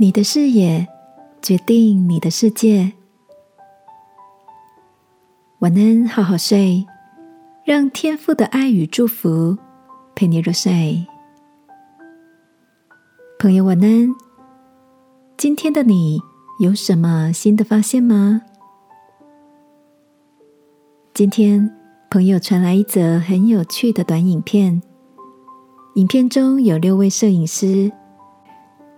你的视野决定你的世界。晚安，好好睡，让天父的爱与祝福陪你入睡。朋友，晚安。今天的你有什么新的发现吗？今天朋友传来一则很有趣的短影片，影片中有六位摄影师。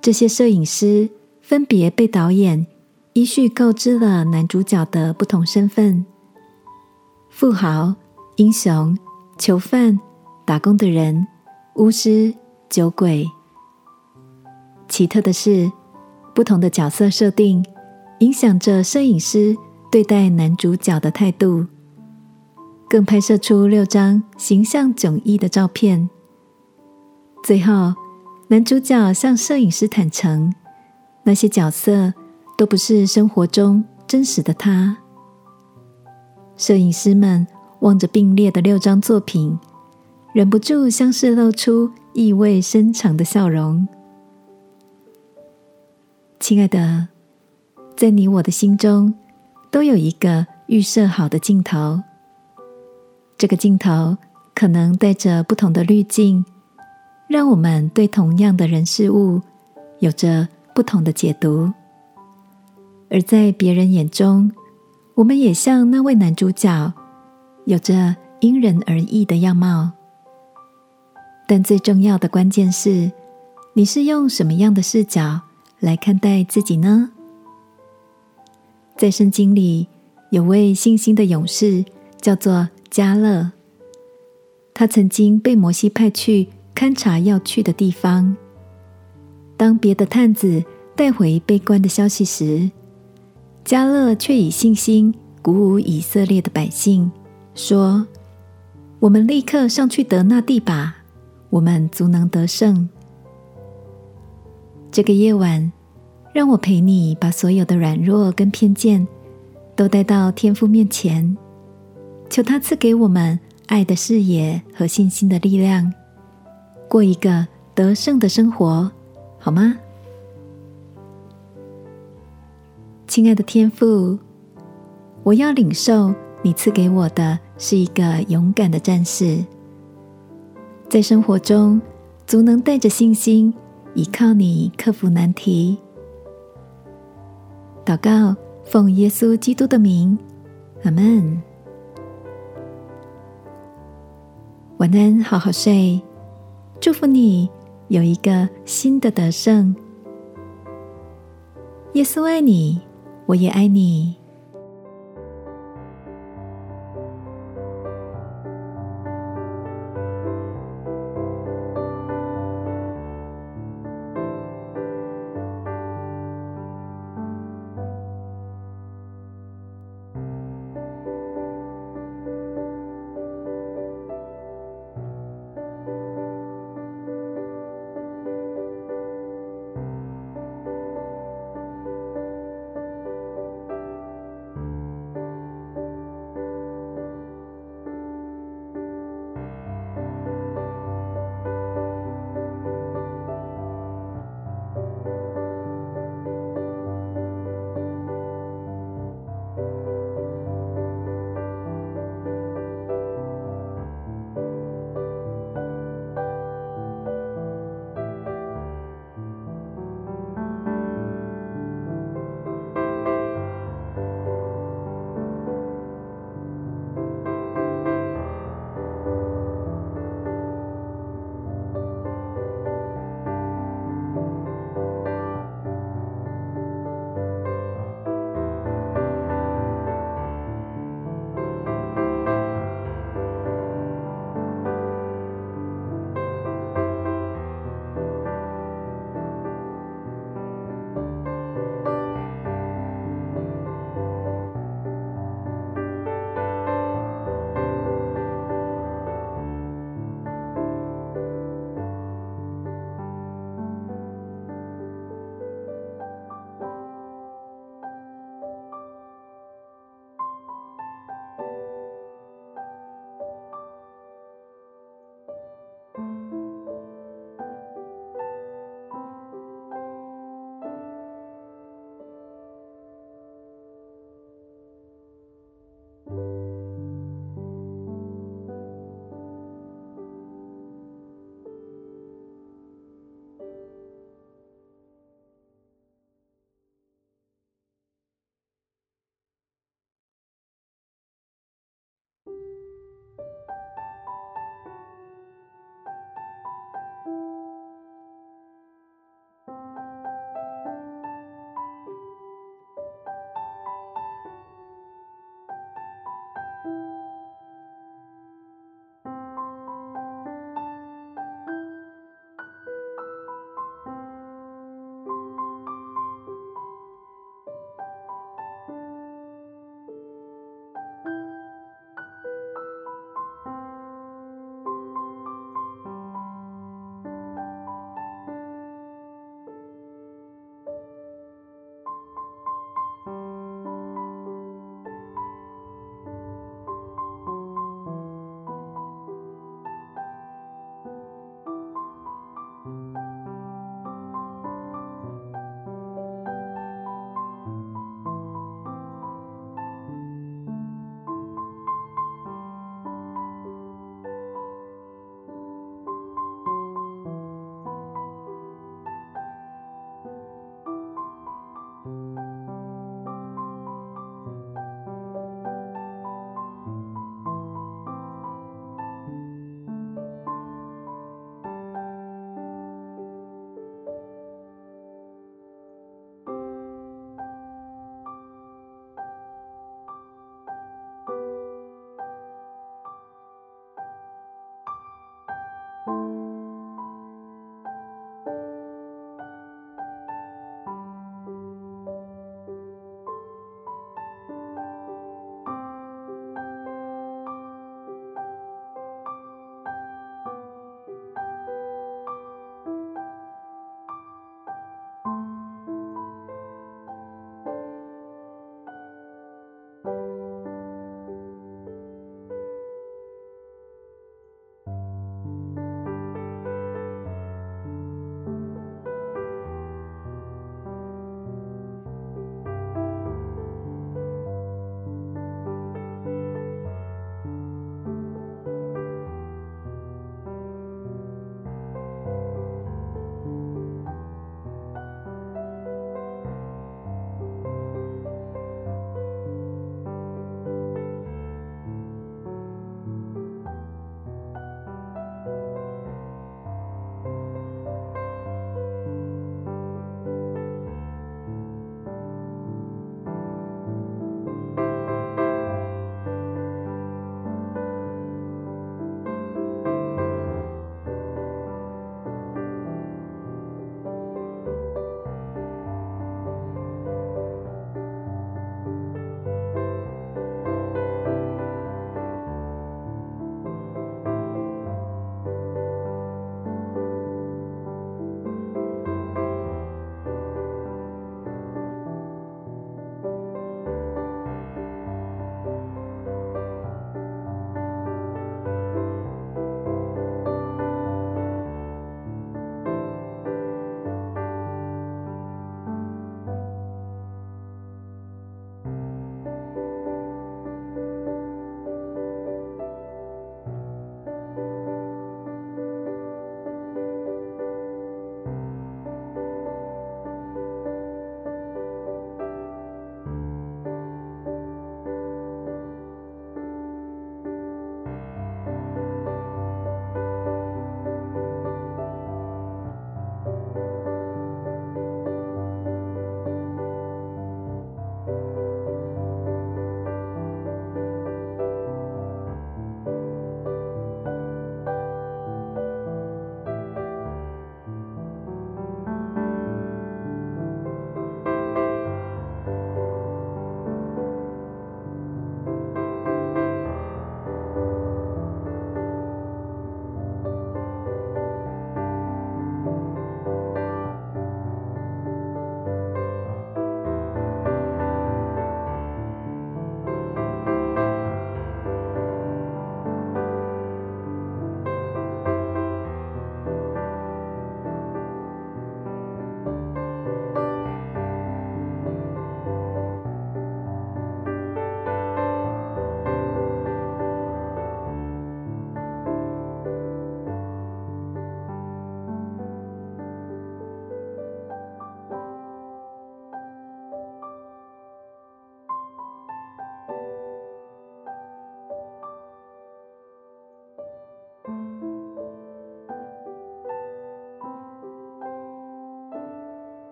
这些摄影师分别被导演依序告知了男主角的不同身份：富豪、英雄、囚犯、打工的人、巫师、酒鬼。奇特的是，不同的角色设定影响着摄影师对待男主角的态度，更拍摄出六张形象迥异的照片。最后。男主角向摄影师坦诚，那些角色都不是生活中真实的他。摄影师们望着并列的六张作品，忍不住相视露出意味深长的笑容。亲爱的，在你我的心中，都有一个预设好的镜头。这个镜头可能带着不同的滤镜。让我们对同样的人事物有着不同的解读，而在别人眼中，我们也像那位男主角，有着因人而异的样貌。但最重要的关键是，你是用什么样的视角来看待自己呢？在圣经里，有位信心的勇士，叫做加勒，他曾经被摩西派去。勘察要去的地方。当别的探子带回悲观的消息时，加勒却以信心鼓舞以色列的百姓，说：“我们立刻上去得那地吧，我们足能得胜。”这个夜晚，让我陪你把所有的软弱跟偏见都带到天父面前，求他赐给我们爱的视野和信心的力量。过一个得胜的生活，好吗？亲爱的天父，我要领受你赐给我的是一个勇敢的战士，在生活中足能带着信心依靠你克服难题。祷告，奉耶稣基督的名，阿门。晚安，好好睡。祝福你有一个新的得胜。耶稣爱你，我也爱你。